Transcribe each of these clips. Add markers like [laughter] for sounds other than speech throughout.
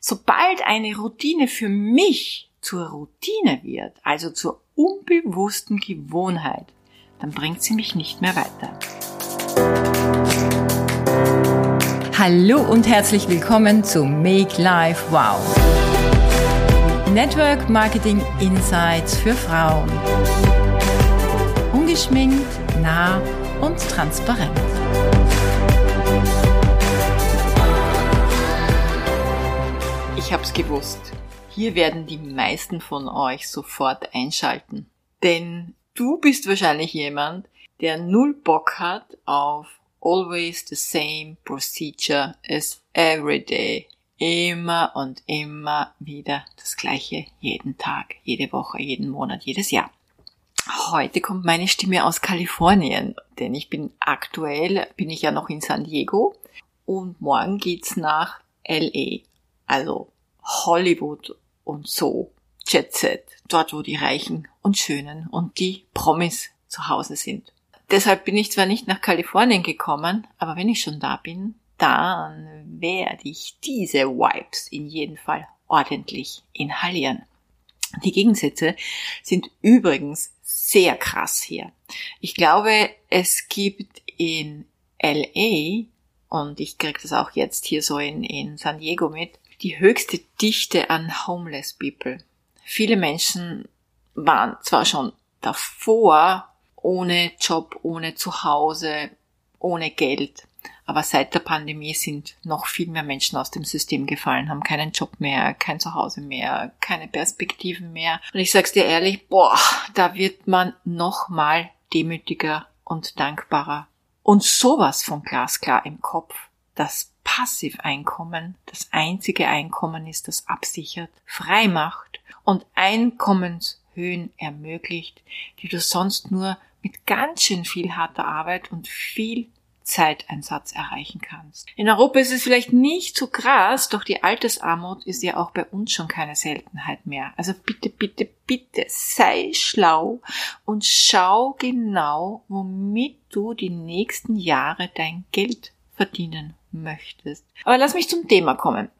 Sobald eine Routine für mich zur Routine wird, also zur unbewussten Gewohnheit, dann bringt sie mich nicht mehr weiter. Hallo und herzlich willkommen zu Make Life Wow. Network Marketing Insights für Frauen. Ungeschminkt, nah und transparent. Ich hab's gewusst. Hier werden die meisten von euch sofort einschalten. Denn du bist wahrscheinlich jemand, der null Bock hat auf always the same procedure as every day. Immer und immer wieder das gleiche jeden Tag, jede Woche, jeden Monat, jedes Jahr. Heute kommt meine Stimme aus Kalifornien, denn ich bin aktuell, bin ich ja noch in San Diego und morgen geht's nach LA. Also Hollywood und so. Jet Set, dort wo die Reichen und Schönen und die Promis zu Hause sind. Deshalb bin ich zwar nicht nach Kalifornien gekommen, aber wenn ich schon da bin, dann werde ich diese Vibes in jedem Fall ordentlich inhalieren. Die Gegensätze sind übrigens sehr krass hier. Ich glaube, es gibt in LA, und ich kriege das auch jetzt hier so in, in San Diego mit, die höchste Dichte an Homeless People. Viele Menschen waren zwar schon davor ohne Job, ohne Zuhause, ohne Geld, aber seit der Pandemie sind noch viel mehr Menschen aus dem System gefallen, haben keinen Job mehr, kein Zuhause mehr, keine Perspektiven mehr. Und ich sag's dir ehrlich, boah, da wird man noch mal demütiger und dankbarer. Und sowas von glasklar im Kopf, dass Passiveinkommen das einzige Einkommen ist, das absichert, frei macht und Einkommenshöhen ermöglicht, die du sonst nur mit ganz schön viel harter Arbeit und viel Zeiteinsatz erreichen kannst. In Europa ist es vielleicht nicht so krass, doch die Altersarmut ist ja auch bei uns schon keine Seltenheit mehr. Also bitte, bitte, bitte sei schlau und schau genau, womit du die nächsten Jahre dein Geld verdienen möchtest. Aber lass mich zum Thema kommen,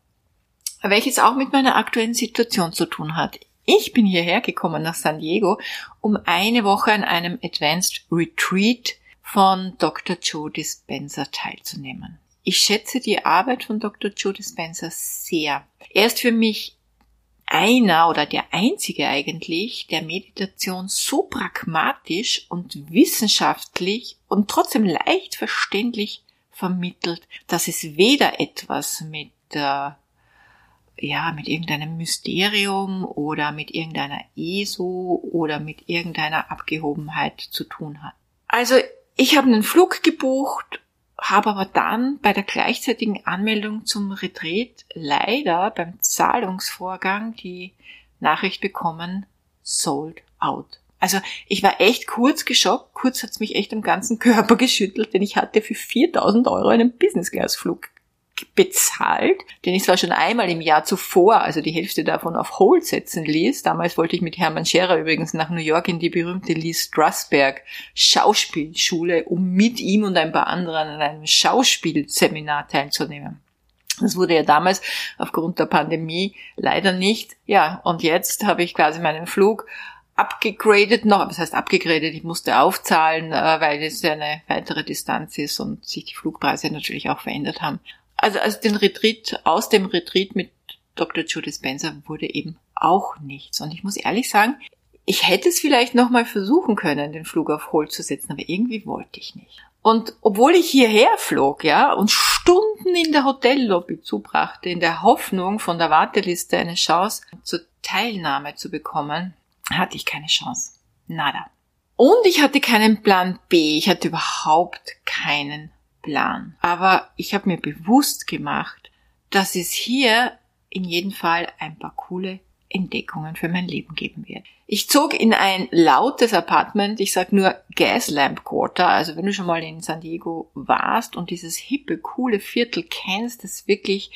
welches auch mit meiner aktuellen Situation zu tun hat. Ich bin hierher gekommen nach San Diego, um eine Woche an einem Advanced Retreat von Dr. Joe Dispenza teilzunehmen. Ich schätze die Arbeit von Dr. Joe Dispenza sehr. Er ist für mich einer oder der einzige eigentlich, der Meditation so pragmatisch und wissenschaftlich und trotzdem leicht verständlich vermittelt, dass es weder etwas mit äh, ja, mit irgendeinem Mysterium oder mit irgendeiner ESO oder mit irgendeiner Abgehobenheit zu tun hat. Also ich habe einen Flug gebucht, habe aber dann bei der gleichzeitigen Anmeldung zum Retreat leider beim Zahlungsvorgang die Nachricht bekommen, sold out. Also ich war echt kurz geschockt, kurz hat's mich echt am ganzen Körper [laughs] geschüttelt, denn ich hatte für 4000 Euro einen Business-Class-Flug bezahlt, den ich zwar schon einmal im Jahr zuvor, also die Hälfte davon auf Hold setzen ließ. Damals wollte ich mit Hermann Scherer übrigens nach New York in die berühmte Lee Strasberg Schauspielschule, um mit ihm und ein paar anderen an einem Schauspielseminar teilzunehmen. Das wurde ja damals aufgrund der Pandemie leider nicht. Ja, und jetzt habe ich quasi meinen Flug abgegradet noch, was heißt abgegradet, ich musste aufzahlen, äh, weil es ja eine weitere Distanz ist und sich die Flugpreise natürlich auch verändert haben. Also, also den Retreat, aus dem Retreat mit Dr. Judy Spencer wurde eben auch nichts. Und ich muss ehrlich sagen, ich hätte es vielleicht nochmal versuchen können, den Flug auf Hold zu setzen, aber irgendwie wollte ich nicht. Und obwohl ich hierher flog, ja, und Stunden in der Hotellobby zubrachte, in der Hoffnung, von der Warteliste eine Chance zur Teilnahme zu bekommen, hatte ich keine Chance. Nada. Und ich hatte keinen Plan B. Ich hatte überhaupt keinen Plan. Aber ich habe mir bewusst gemacht, dass es hier in jedem Fall ein paar coole Entdeckungen für mein Leben geben wird. Ich zog in ein lautes Apartment, ich sag nur Gaslamp Quarter, also wenn du schon mal in San Diego warst und dieses hippe, coole Viertel kennst, das wirklich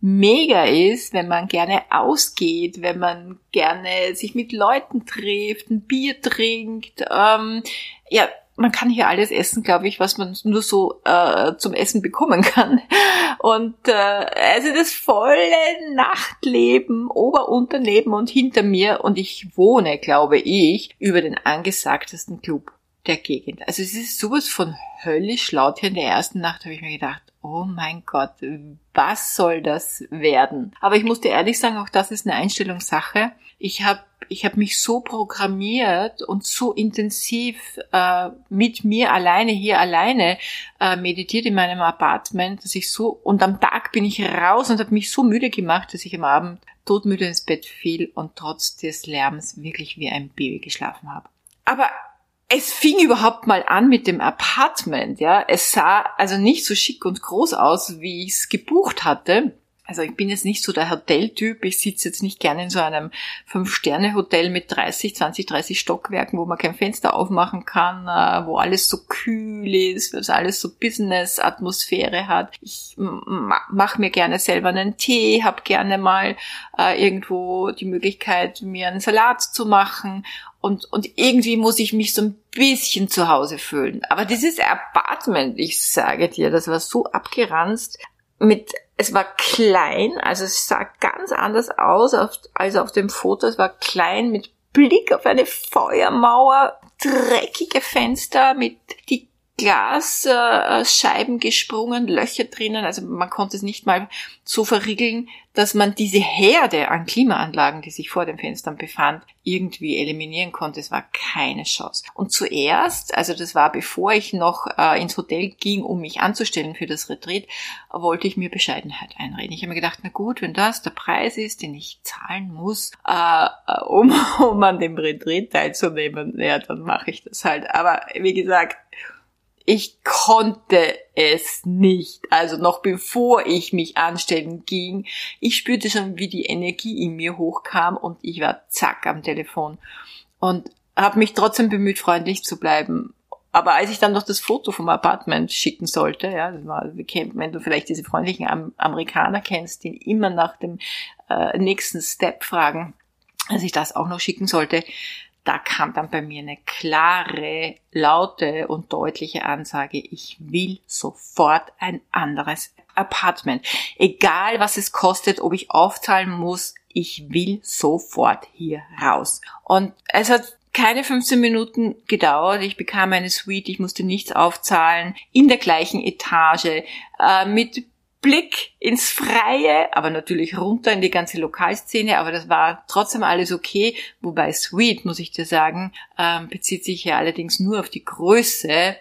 mega ist, wenn man gerne ausgeht, wenn man gerne sich mit Leuten trifft, ein Bier trinkt, ähm, ja, man kann hier alles essen, glaube ich, was man nur so äh, zum Essen bekommen kann. Und äh, also das volle Nachtleben, Ober, unter, neben und hinter mir. Und ich wohne, glaube ich, über den angesagtesten Club der Gegend. Also es ist sowas von höllisch laut hier in der ersten Nacht, habe ich mir gedacht, oh mein Gott, was soll das werden? Aber ich muss dir ehrlich sagen, auch das ist eine Einstellungssache. Ich habe ich hab mich so programmiert und so intensiv äh, mit mir alleine, hier alleine äh, meditiert in meinem Apartment, dass ich so, und am Tag bin ich raus und habe mich so müde gemacht, dass ich am Abend todmüde ins Bett fiel und trotz des Lärms wirklich wie ein Baby geschlafen habe. Aber es fing überhaupt mal an mit dem Apartment, ja. Es sah also nicht so schick und groß aus, wie ich es gebucht hatte. Also ich bin jetzt nicht so der Hoteltyp. Ich sitze jetzt nicht gerne in so einem Fünf-Sterne-Hotel mit 30, 20, 30 Stockwerken, wo man kein Fenster aufmachen kann, äh, wo alles so kühl ist, wo alles so Business-Atmosphäre hat. Ich mache mir gerne selber einen Tee, habe gerne mal äh, irgendwo die Möglichkeit, mir einen Salat zu machen und, und irgendwie muss ich mich so ein bisschen zu Hause fühlen. Aber dieses Apartment, ich sage dir, das war so abgeranzt mit, es war klein, also es sah ganz anders aus als auf dem Foto. Es war klein mit Blick auf eine Feuermauer, dreckige Fenster mit die Glasscheiben gesprungen, Löcher drinnen, also man konnte es nicht mal so verriegeln, dass man diese Herde an Klimaanlagen, die sich vor den Fenstern befand, irgendwie eliminieren konnte. Es war keine Chance. Und zuerst, also das war bevor ich noch äh, ins Hotel ging, um mich anzustellen für das Retreat, wollte ich mir Bescheidenheit einreden. Ich habe mir gedacht, na gut, wenn das der Preis ist, den ich zahlen muss, äh, um, [laughs] um an dem Retreat teilzunehmen, ja, dann mache ich das halt. Aber wie gesagt, ich konnte es nicht. Also noch bevor ich mich anstellen ging, ich spürte schon, wie die Energie in mir hochkam und ich war zack am Telefon und habe mich trotzdem bemüht, freundlich zu bleiben. Aber als ich dann noch das Foto vom Apartment schicken sollte, ja, war, wenn du vielleicht diese freundlichen Amerikaner kennst, die immer nach dem äh, nächsten Step fragen, als ich das auch noch schicken sollte, da kam dann bei mir eine klare, laute und deutliche Ansage, ich will sofort ein anderes Apartment. Egal was es kostet, ob ich aufzahlen muss, ich will sofort hier raus. Und es hat keine 15 Minuten gedauert. Ich bekam eine Suite, ich musste nichts aufzahlen, in der gleichen Etage, äh, mit Blick ins Freie, aber natürlich runter in die ganze Lokalszene, aber das war trotzdem alles okay, wobei Sweet, muss ich dir sagen, ähm, bezieht sich ja allerdings nur auf die Größe,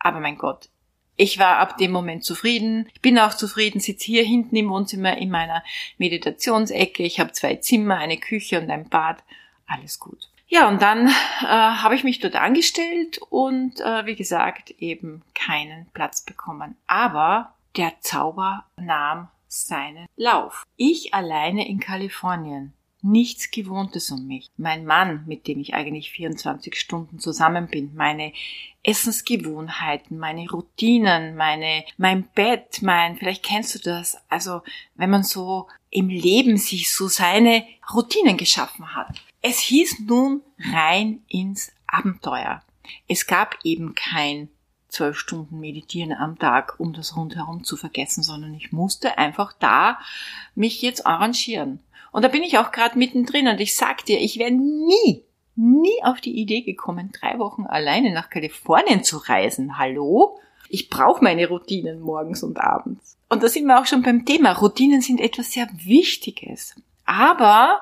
aber mein Gott, ich war ab dem Moment zufrieden. Ich bin auch zufrieden, sitze hier hinten im Wohnzimmer in meiner Meditationsecke. Ich habe zwei Zimmer, eine Küche und ein Bad. Alles gut. Ja, und dann äh, habe ich mich dort angestellt und äh, wie gesagt eben keinen Platz bekommen. Aber der Zauber nahm seinen Lauf. Ich alleine in Kalifornien. Nichts Gewohntes um mich. Mein Mann, mit dem ich eigentlich 24 Stunden zusammen bin, meine Essensgewohnheiten, meine Routinen, meine, mein Bett, mein, vielleicht kennst du das, also wenn man so im Leben sich so seine Routinen geschaffen hat. Es hieß nun rein ins Abenteuer. Es gab eben kein zwölf Stunden meditieren am Tag, um das rundherum zu vergessen, sondern ich musste einfach da mich jetzt arrangieren. Und da bin ich auch gerade mittendrin und ich sag dir, ich wäre nie, nie auf die Idee gekommen, drei Wochen alleine nach Kalifornien zu reisen. Hallo? Ich brauche meine Routinen morgens und abends. Und da sind wir auch schon beim Thema. Routinen sind etwas sehr Wichtiges. Aber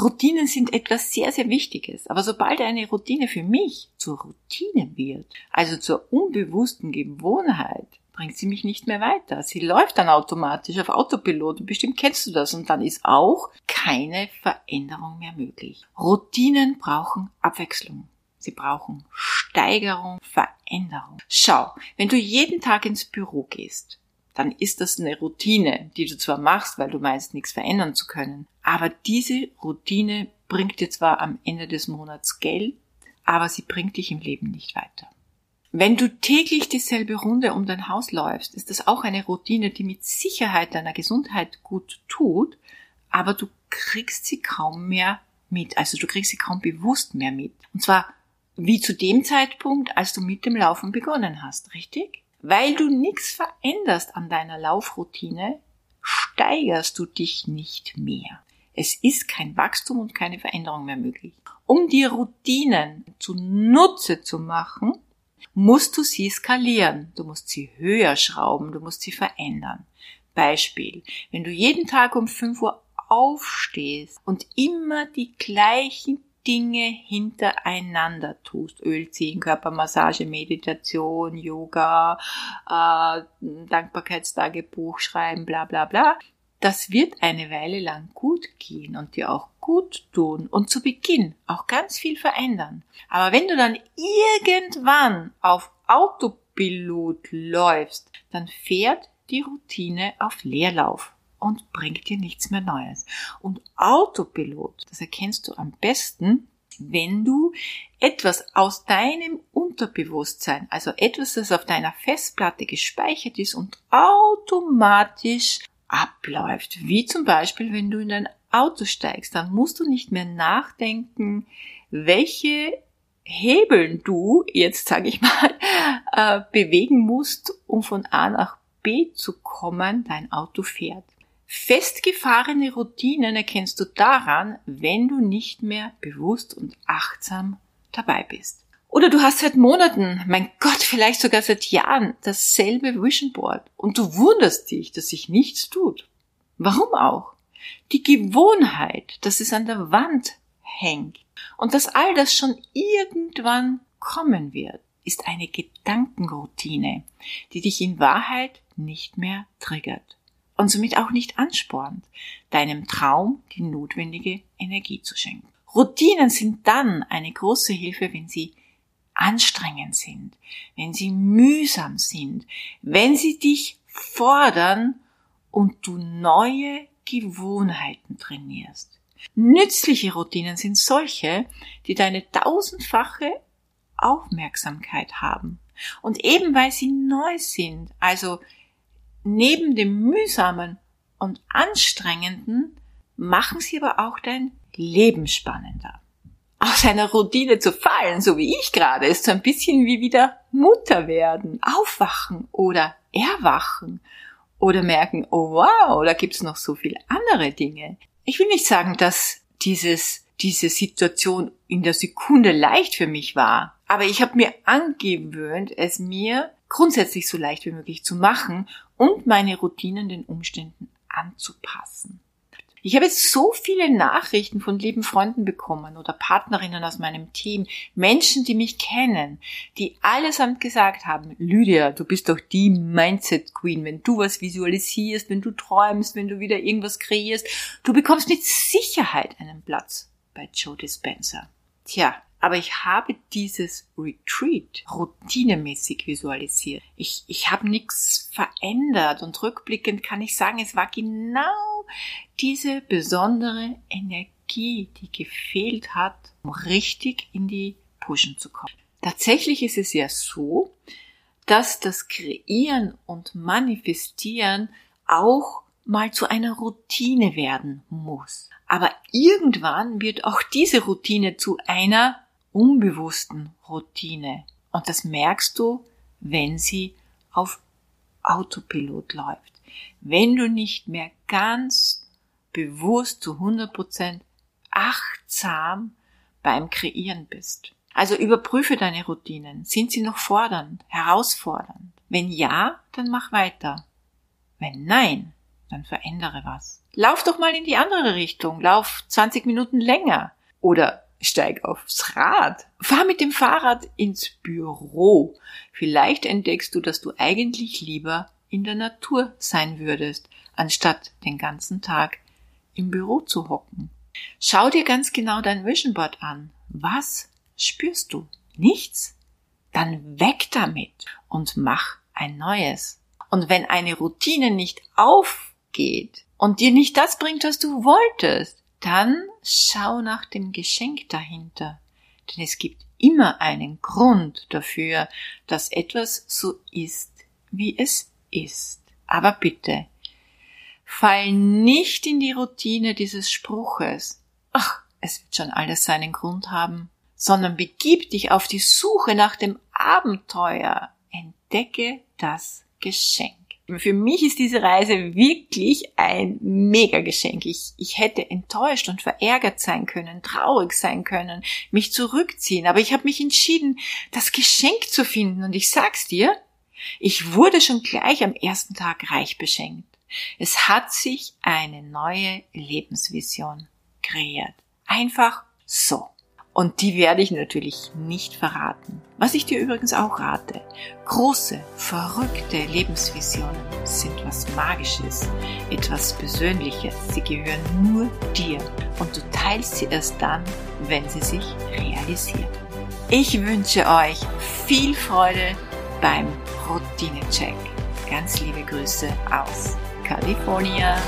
Routinen sind etwas sehr, sehr Wichtiges. Aber sobald eine Routine für mich zur Routine wird, also zur unbewussten Gewohnheit, bringt sie mich nicht mehr weiter. Sie läuft dann automatisch auf Autopilot und bestimmt kennst du das und dann ist auch keine Veränderung mehr möglich. Routinen brauchen Abwechslung. Sie brauchen Steigerung, Veränderung. Schau, wenn du jeden Tag ins Büro gehst, dann ist das eine Routine, die du zwar machst, weil du meinst, nichts verändern zu können, aber diese Routine bringt dir zwar am Ende des Monats Geld, aber sie bringt dich im Leben nicht weiter. Wenn du täglich dieselbe Runde um dein Haus läufst, ist das auch eine Routine, die mit Sicherheit deiner Gesundheit gut tut, aber du kriegst sie kaum mehr mit. Also du kriegst sie kaum bewusst mehr mit. Und zwar wie zu dem Zeitpunkt, als du mit dem Laufen begonnen hast, richtig? Weil du nichts veränderst an deiner Laufroutine, steigerst du dich nicht mehr. Es ist kein Wachstum und keine Veränderung mehr möglich. Um die Routinen zunutze zu machen, musst du sie skalieren. Du musst sie höher schrauben, du musst sie verändern. Beispiel. Wenn du jeden Tag um 5 Uhr aufstehst und immer die gleichen Dinge hintereinander tust. Öl ziehen, Körpermassage, Meditation, Yoga, äh, Dankbarkeitstagebuch schreiben, bla bla bla. Das wird eine Weile lang gut gehen und dir auch gut tun und zu Beginn auch ganz viel verändern. Aber wenn du dann irgendwann auf Autopilot läufst, dann fährt die Routine auf Leerlauf und bringt dir nichts mehr Neues. Und Autopilot, das erkennst du am besten, wenn du etwas aus deinem Unterbewusstsein, also etwas, das auf deiner Festplatte gespeichert ist und automatisch abläuft. Wie zum Beispiel, wenn du in dein Auto steigst, dann musst du nicht mehr nachdenken, welche Hebeln du, jetzt sage ich mal, äh, bewegen musst, um von A nach B zu kommen, dein Auto fährt. Festgefahrene Routinen erkennst du daran, wenn du nicht mehr bewusst und achtsam dabei bist. Oder du hast seit Monaten, mein Gott, vielleicht sogar seit Jahren dasselbe Vision Board und du wunderst dich, dass sich nichts tut. Warum auch? Die Gewohnheit, dass es an der Wand hängt und dass all das schon irgendwann kommen wird, ist eine Gedankenroutine, die dich in Wahrheit nicht mehr triggert und somit auch nicht anspornt, deinem Traum die notwendige Energie zu schenken. Routinen sind dann eine große Hilfe, wenn sie anstrengend sind, wenn sie mühsam sind, wenn sie dich fordern und du neue Gewohnheiten trainierst. Nützliche Routinen sind solche, die deine tausendfache Aufmerksamkeit haben. Und eben weil sie neu sind, also neben dem mühsamen und anstrengenden machen sie aber auch dein Leben spannender. Aus einer Routine zu fallen, so wie ich gerade, ist so ein bisschen wie wieder Mutter werden, aufwachen oder erwachen oder merken, oh wow, da gibt's noch so viele andere Dinge. Ich will nicht sagen, dass dieses, diese Situation in der Sekunde leicht für mich war, aber ich habe mir angewöhnt, es mir grundsätzlich so leicht wie möglich zu machen und meine Routinen den Umständen anzupassen. Ich habe so viele Nachrichten von lieben Freunden bekommen oder Partnerinnen aus meinem Team, Menschen, die mich kennen, die allesamt gesagt haben, Lydia, du bist doch die Mindset Queen, wenn du was visualisierst, wenn du träumst, wenn du wieder irgendwas kreierst, du bekommst mit Sicherheit einen Platz bei Joe Dispenza. Tja, aber ich habe dieses Retreat routinemäßig visualisiert. Ich, ich habe nichts verändert und rückblickend kann ich sagen, es war genau diese besondere Energie, die gefehlt hat, um richtig in die Pushen zu kommen. Tatsächlich ist es ja so, dass das Kreieren und Manifestieren auch mal zu einer Routine werden muss. Aber irgendwann wird auch diese Routine zu einer unbewussten Routine. Und das merkst du, wenn sie auf Autopilot läuft. Wenn du nicht mehr ganz bewusst zu 100% achtsam beim Kreieren bist. Also überprüfe deine Routinen. Sind sie noch fordernd, herausfordernd? Wenn ja, dann mach weiter. Wenn nein, dann verändere was. Lauf doch mal in die andere Richtung. Lauf 20 Minuten länger. Oder steig aufs Rad, fahr mit dem Fahrrad ins Büro. Vielleicht entdeckst du, dass du eigentlich lieber in der Natur sein würdest, anstatt den ganzen Tag im Büro zu hocken. Schau dir ganz genau dein Vision Board an. Was spürst du? Nichts? Dann weg damit und mach ein neues. Und wenn eine Routine nicht aufgeht und dir nicht das bringt, was du wolltest, dann schau nach dem Geschenk dahinter. Denn es gibt immer einen Grund dafür, dass etwas so ist, wie es ist. Aber bitte, fall nicht in die Routine dieses Spruches. Ach, es wird schon alles seinen Grund haben, sondern begib dich auf die Suche nach dem Abenteuer. Entdecke das Geschenk. Für mich ist diese Reise wirklich ein Mega-Geschenk. Ich, ich hätte enttäuscht und verärgert sein können, traurig sein können, mich zurückziehen, aber ich habe mich entschieden, das Geschenk zu finden und ich sag's dir, ich wurde schon gleich am ersten Tag reich beschenkt. Es hat sich eine neue Lebensvision kreiert. Einfach so. Und die werde ich natürlich nicht verraten. Was ich dir übrigens auch rate. Große, verrückte Lebensvisionen sind was Magisches, etwas Persönliches. Sie gehören nur dir. Und du teilst sie erst dann, wenn sie sich realisieren. Ich wünsche euch viel Freude beim Routine-Check. Ganz liebe Grüße aus California.